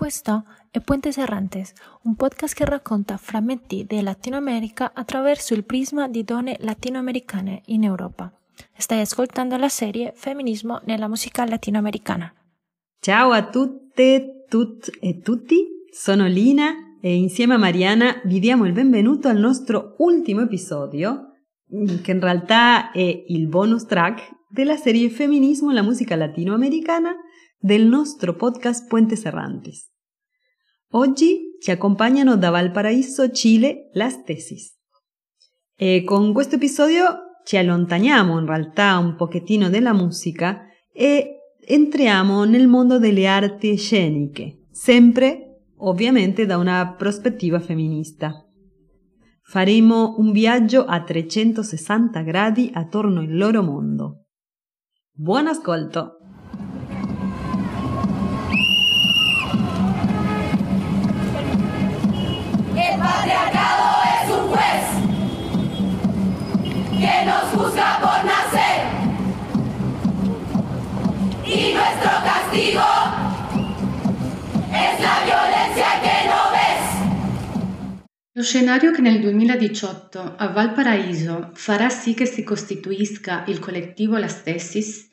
Questo è Puentes Errantes, un podcast che racconta frammenti di Latinoamerica attraverso il prisma di donne latinoamericane in Europa. Stai ascoltando la serie Femminismo nella musica latinoamericana. Ciao a tutte, tut e tutti, sono Lina e insieme a Mariana vi diamo il benvenuto al nostro ultimo episodio, che in realtà è il bonus track della serie Femminismo nella musica latinoamericana del nostro podcast Puentes Errantes. Oggi ci accompagnano da Valparaíso, Cile, las tesis. E con questo episodio ci allontaniamo in realtà un pochettino dalla musica e entriamo nel mondo delle arti sceniche, sempre ovviamente da una prospettiva femminista. Faremo un viaggio a 360 gradi attorno al loro mondo. Buon ascolto! Es la violencia che non ves. Lo scenario che nel 2018 a Valparaíso farà sì che si costituisca il collettivo La Stessis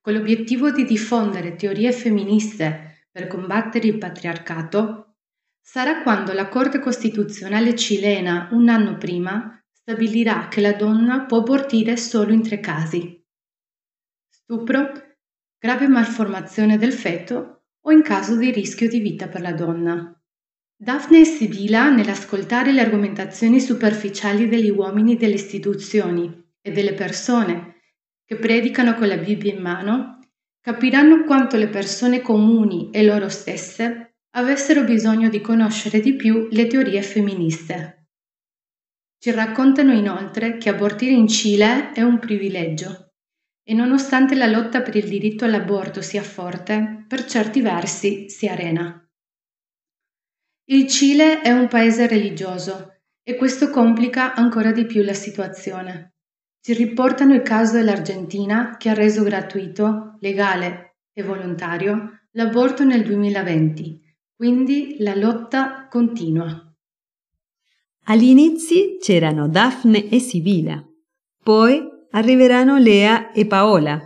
con l'obiettivo di diffondere teorie femministe per combattere il patriarcato sarà quando la Corte Costituzionale cilena un anno prima stabilirà che la donna può abortire solo in tre casi. Stupro, grave malformazione del feto o in caso di rischio di vita per la donna. Daphne e Sibila, nell'ascoltare le argomentazioni superficiali degli uomini delle istituzioni e delle persone che predicano con la Bibbia in mano, capiranno quanto le persone comuni e loro stesse avessero bisogno di conoscere di più le teorie femministe. Ci raccontano inoltre che abortire in Cile è un privilegio e nonostante la lotta per il diritto all'aborto sia forte, per certi versi si arena. Il Cile è un paese religioso e questo complica ancora di più la situazione. Ci riportano il caso dell'Argentina che ha reso gratuito, legale e volontario l'aborto nel 2020, quindi la lotta continua. Agli inizi c'erano Daphne e Sibila, poi arriveranno Lea e Paola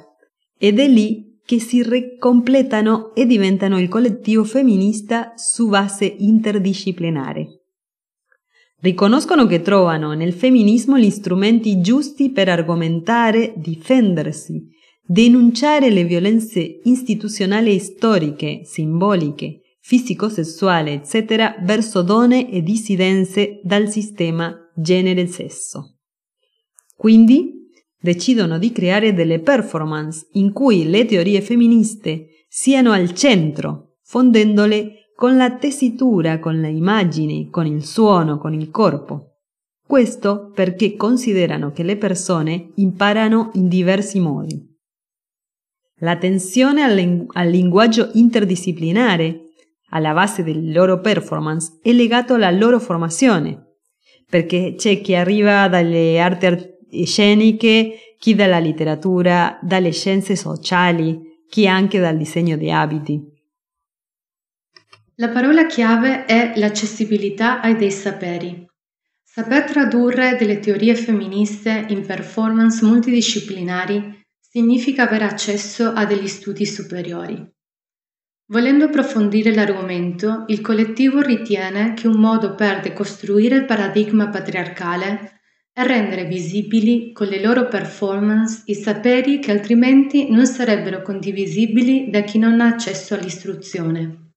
ed è lì che si ricompletano e diventano il collettivo femminista su base interdisciplinare. Riconoscono che trovano nel femminismo gli strumenti giusti per argomentare, difendersi, denunciare le violenze istituzionali e storiche, simboliche, fisico-sessuali, eccetera, verso donne e dissidenze dal sistema genere-sesso. Quindi decidono di creare delle performance in cui le teorie femministe siano al centro, fondendole con la tessitura, con le immagini, con il suono, con il corpo. Questo perché considerano che le persone imparano in diversi modi. L'attenzione al, ling- al linguaggio interdisciplinare alla base delle loro performance è legato alla loro formazione, perché c'è chi arriva dalle arti sceniche, chi dalla letteratura, dalle scienze sociali, chi anche dal disegno di abiti. La parola chiave è l'accessibilità ai dei saperi. Saper tradurre delle teorie femministe in performance multidisciplinari significa avere accesso a degli studi superiori. Volendo approfondire l'argomento, il collettivo ritiene che un modo per decostruire il paradigma patriarcale rendere visibili con le loro performance i saperi che altrimenti non sarebbero condivisibili da chi non ha accesso all'istruzione.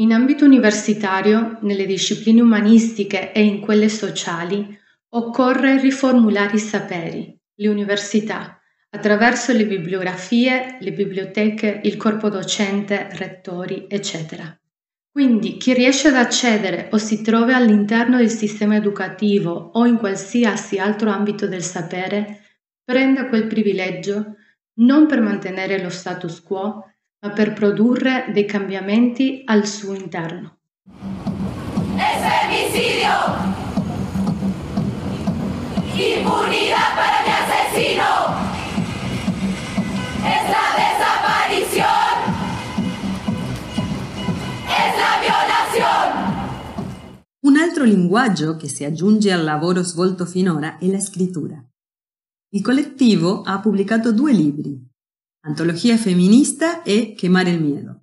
In ambito universitario, nelle discipline umanistiche e in quelle sociali, occorre riformulare i saperi, le università, attraverso le bibliografie, le biblioteche, il corpo docente, rettori, eccetera. Quindi chi riesce ad accedere o si trova all'interno del sistema educativo o in qualsiasi altro ambito del sapere, prenda quel privilegio non per mantenere lo status quo, ma per produrre dei cambiamenti al suo interno. Altro linguaggio che si aggiunge al lavoro svolto finora è la scrittura. Il collettivo ha pubblicato due libri, Antologia femminista e Quemare il miedo.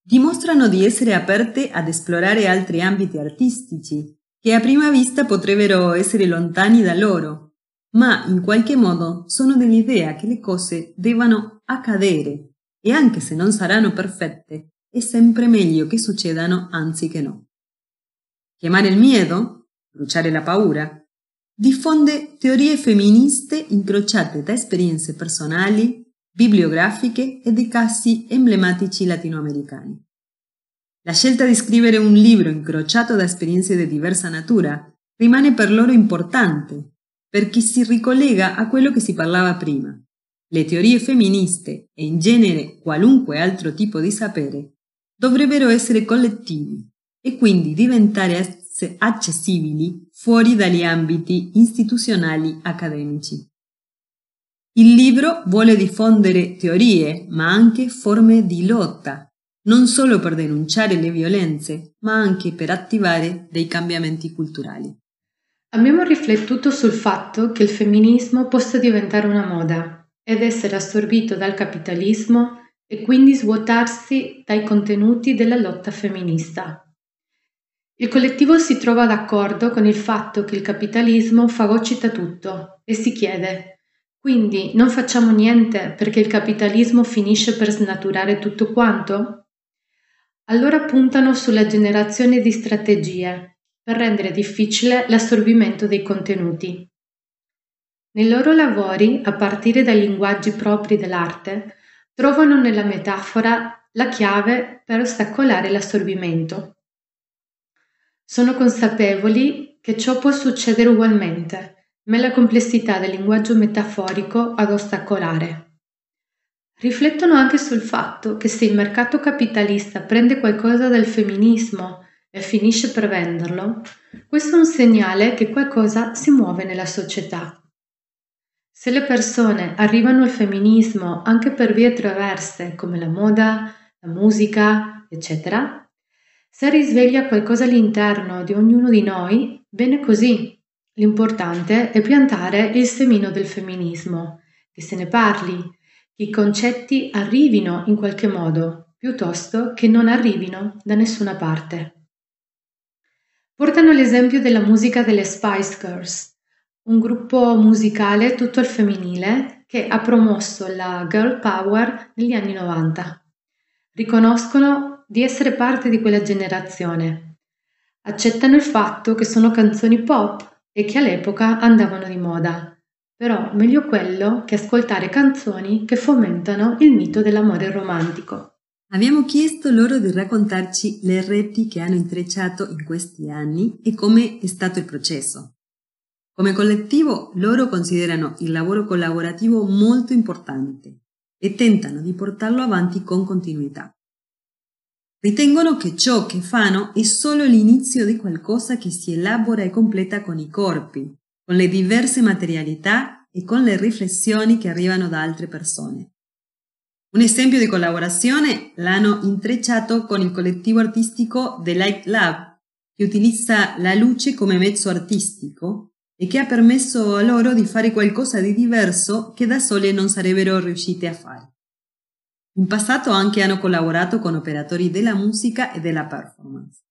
Dimostrano di essere aperte ad esplorare altri ambiti artistici che a prima vista potrebbero essere lontani da loro, ma in qualche modo sono dell'idea che le cose debbano accadere e anche se non saranno perfette, è sempre meglio che succedano anziché no. Chiamare il miedo, bruciare la paura, diffonde teorie femministe incrociate da esperienze personali, bibliografiche e di casi emblematici latinoamericani. La scelta di scrivere un libro incrociato da esperienze di diversa natura rimane per loro importante, perché si ricollega a quello che si parlava prima. Le teorie femministe e in genere qualunque altro tipo di sapere dovrebbero essere collettivi e quindi diventare accessibili fuori dagli ambiti istituzionali accademici. Il libro vuole diffondere teorie, ma anche forme di lotta non solo per denunciare le violenze, ma anche per attivare dei cambiamenti culturali. Abbiamo riflettuto sul fatto che il femminismo possa diventare una moda ed essere assorbito dal capitalismo e quindi svuotarsi dai contenuti della lotta femminista. Il collettivo si trova d'accordo con il fatto che il capitalismo fagocita tutto e si chiede quindi non facciamo niente perché il capitalismo finisce per snaturare tutto quanto? Allora puntano sulla generazione di strategie per rendere difficile l'assorbimento dei contenuti. Nei loro lavori, a partire dai linguaggi propri dell'arte, trovano nella metafora la chiave per ostacolare l'assorbimento. Sono consapevoli che ciò può succedere ugualmente, ma è la complessità del linguaggio metaforico ad ostacolare. Riflettono anche sul fatto che se il mercato capitalista prende qualcosa dal femminismo e finisce per venderlo, questo è un segnale che qualcosa si muove nella società. Se le persone arrivano al femminismo anche per vie traverse come la moda, la musica, eccetera, se risveglia qualcosa all'interno di ognuno di noi, bene così. L'importante è piantare il semino del femminismo, che se ne parli, i concetti arrivino in qualche modo, piuttosto che non arrivino da nessuna parte. Portano l'esempio della musica delle Spice Girls, un gruppo musicale tutto al femminile che ha promosso la girl power negli anni 90. Riconoscono di essere parte di quella generazione. Accettano il fatto che sono canzoni pop e che all'epoca andavano di moda però meglio quello che ascoltare canzoni che fomentano il mito dell'amore romantico. Abbiamo chiesto loro di raccontarci le reti che hanno intrecciato in questi anni e come è stato il processo. Come collettivo loro considerano il lavoro collaborativo molto importante e tentano di portarlo avanti con continuità. Ritengono che ciò che fanno è solo l'inizio di qualcosa che si elabora e completa con i corpi, con le diverse materialità e con le riflessioni che arrivano da altre persone. Un esempio di collaborazione l'hanno intrecciato con il collettivo artistico The Light Lab, che utilizza la luce come mezzo artistico e che ha permesso a loro di fare qualcosa di diverso che da sole non sarebbero riuscite a fare. In passato anche hanno collaborato con operatori della musica e della performance.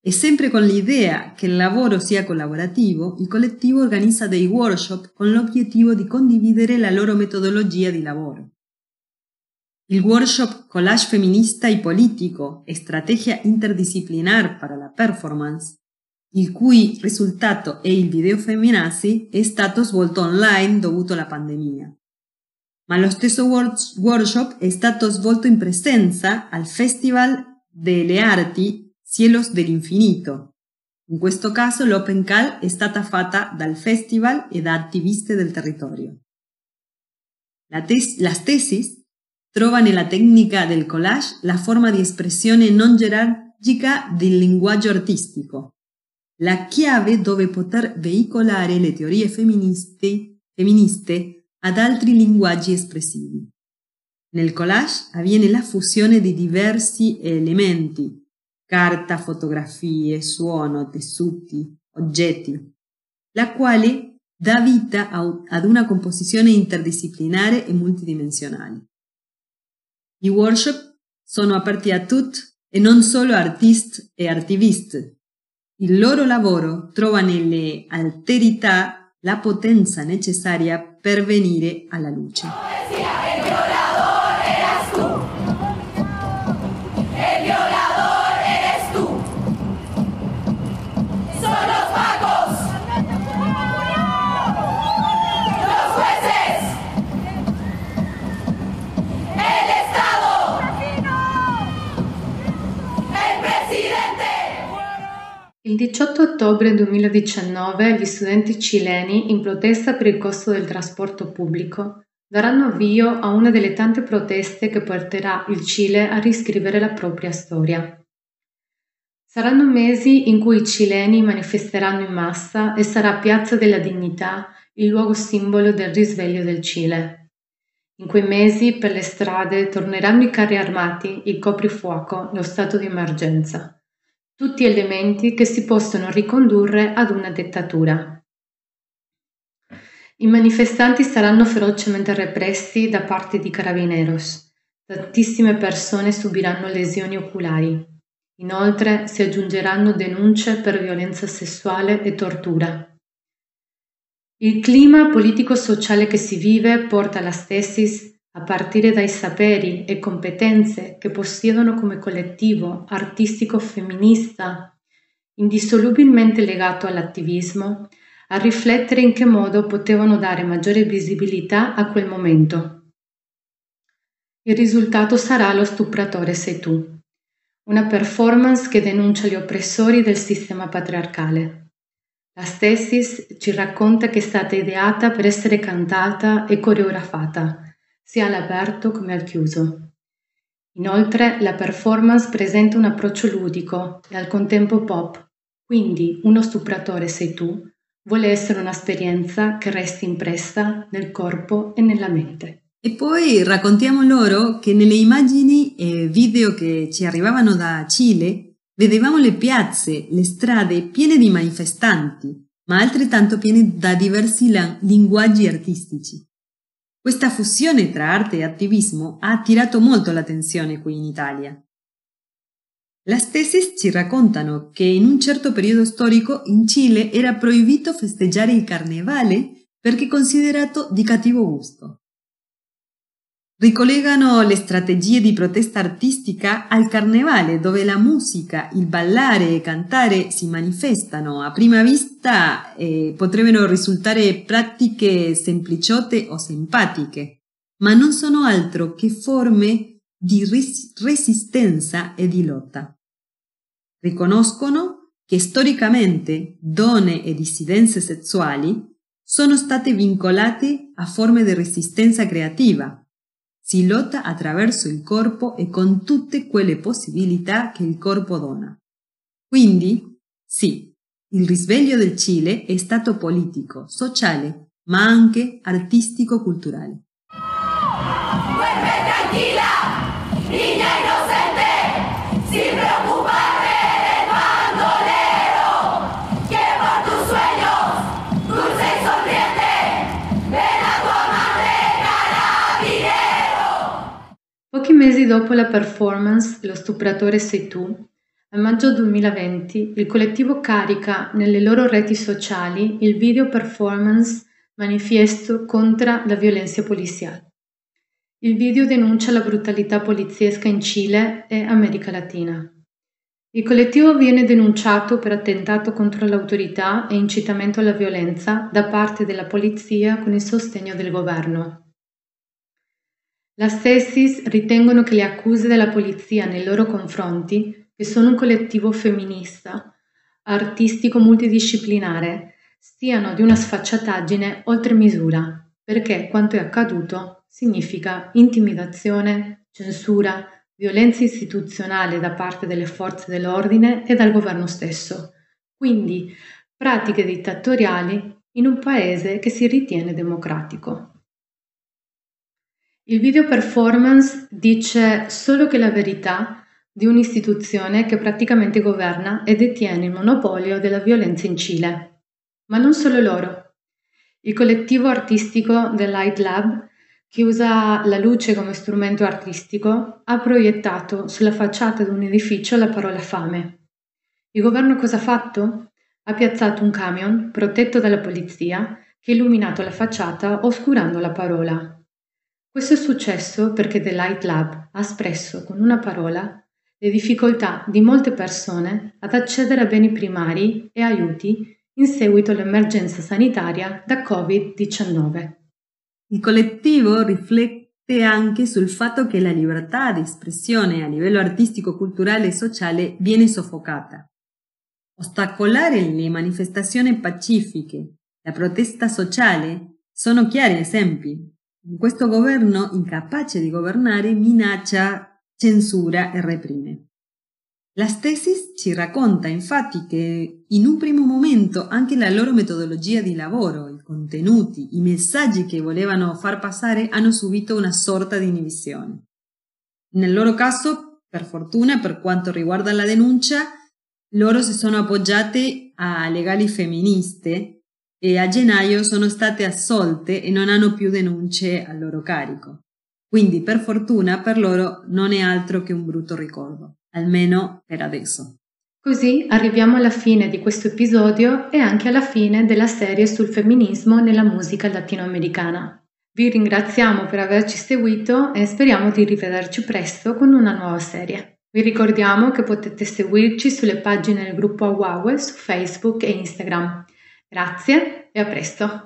E sempre con l'idea che il lavoro sia collaborativo, il collettivo organizza dei workshop con l'obiettivo di condividere la loro metodologia di lavoro. Il workshop Collage Feminista y Politico, Estrategia Interdisciplinar para la Performance, il cui risultato è il video Feminazi, è stato svolto online dovuto alla pandemia. Ma lo stesso workshop è stato svolto in presenza al Festival delle Arti Cielos dell'Infinito. In questo caso l'Open Call è stata fatta dal festival e da attiviste del territorio. La tes- las tesis trova nella tecnica del collage la forma di espressione non gerarchica del linguaggio artistico, la chiave dove poter veicolare le teorie femministe, femministe ad altri linguaggi espressivi. Nel collage avviene la fusione di diversi elementi, carta, fotografie, suono, tessuti, oggetti, la quale dà vita ad una composizione interdisciplinare e multidimensionale. I workshop sono aperti a tutti e non solo artisti e attivisti. Il loro lavoro trova nelle alterità la potenza necessaria per venire alla luce. Il 18 ottobre 2019 gli studenti cileni, in protesta per il costo del trasporto pubblico, daranno avvio a una delle tante proteste che porterà il Cile a riscrivere la propria storia. Saranno mesi in cui i cileni manifesteranno in massa e sarà Piazza della Dignità il luogo simbolo del risveglio del Cile. In quei mesi per le strade torneranno i carri armati, il coprifuoco, lo stato di emergenza tutti elementi che si possono ricondurre ad una dettatura. I manifestanti saranno ferocemente repressi da parte di carabineros. Tantissime persone subiranno lesioni oculari. Inoltre si aggiungeranno denunce per violenza sessuale e tortura. Il clima politico-sociale che si vive porta alla stesis a partire dai saperi e competenze che possiedono come collettivo artistico femminista, indissolubilmente legato all'attivismo, a riflettere in che modo potevano dare maggiore visibilità a quel momento. Il risultato sarà Lo stupratore sei tu, una performance che denuncia gli oppressori del sistema patriarcale. La Stesis ci racconta che è stata ideata per essere cantata e coreografata, sia all'aperto come al chiuso. Inoltre la performance presenta un approccio ludico e al contempo pop, quindi uno stupratore sei tu vuole essere un'esperienza che resti impressa nel corpo e nella mente. E poi raccontiamo loro che nelle immagini e video che ci arrivavano da Cile vedevamo le piazze, le strade piene di manifestanti, ma altrettanto piene da diversi linguaggi artistici. Questa fusione tra arte e attivismo ha attirato molto l'attenzione qui in Italia. Le stesse ci raccontano che in un certo periodo storico in Cile era proibito festeggiare il carnevale perché considerato di cattivo gusto ricollegano le strategie di protesta artistica al carnevale, dove la musica, il ballare e cantare si manifestano. A prima vista eh, potrebbero risultare pratiche sempliciotte o simpatiche, ma non sono altro che forme di res- resistenza e di lotta. Riconoscono che storicamente donne e dissidenze sessuali sono state vincolate a forme di resistenza creativa, si lotta attraverso il corpo e con tutte quelle possibilità che il corpo dona. Quindi, sì, il risveglio del Cile è stato politico, sociale, ma anche artistico-culturale. Mesi dopo la performance Lo stupratore sei tu, a maggio 2020 il collettivo carica nelle loro reti sociali il video performance Manifiesto contro la violenza policiale. Il video denuncia la brutalità poliziesca in Cile e America Latina. Il collettivo viene denunciato per attentato contro l'autorità e incitamento alla violenza da parte della polizia con il sostegno del governo. La Stessis ritengono che le accuse della polizia nei loro confronti, che sono un collettivo femminista, artistico multidisciplinare, siano di una sfacciataggine oltre misura, perché quanto è accaduto significa intimidazione, censura, violenza istituzionale da parte delle forze dell'ordine e dal governo stesso, quindi pratiche dittatoriali in un paese che si ritiene democratico. Il video performance dice solo che la verità di un'istituzione che praticamente governa e detiene il monopolio della violenza in Cile. Ma non solo loro. Il collettivo artistico The Light Lab, che usa la luce come strumento artistico, ha proiettato sulla facciata di un edificio la parola fame. Il governo cosa ha fatto? Ha piazzato un camion protetto dalla polizia che ha illuminato la facciata oscurando la parola. Questo è successo perché The Light Lab ha espresso con una parola le difficoltà di molte persone ad accedere a beni primari e aiuti in seguito all'emergenza sanitaria da Covid-19. Il collettivo riflette anche sul fatto che la libertà di espressione a livello artistico, culturale e sociale viene soffocata. Ostacolare le manifestazioni pacifiche, la protesta sociale, sono chiari esempi. Questo governo, incapace di governare, minaccia, censura e reprime. La Stesis ci racconta infatti che in un primo momento anche la loro metodologia di lavoro, i contenuti, i messaggi che volevano far passare hanno subito una sorta di inibisione. Nel loro caso, per fortuna, per quanto riguarda la denuncia, loro si sono appoggiate a legali femministe e a gennaio sono state assolte e non hanno più denunce a loro carico. Quindi, per fortuna, per loro non è altro che un brutto ricordo almeno per adesso. Così arriviamo alla fine di questo episodio e anche alla fine della serie sul femminismo nella musica latinoamericana. Vi ringraziamo per averci seguito e speriamo di rivederci presto con una nuova serie. Vi ricordiamo che potete seguirci sulle pagine del gruppo Awawe su Facebook e Instagram. Grazie e a presto.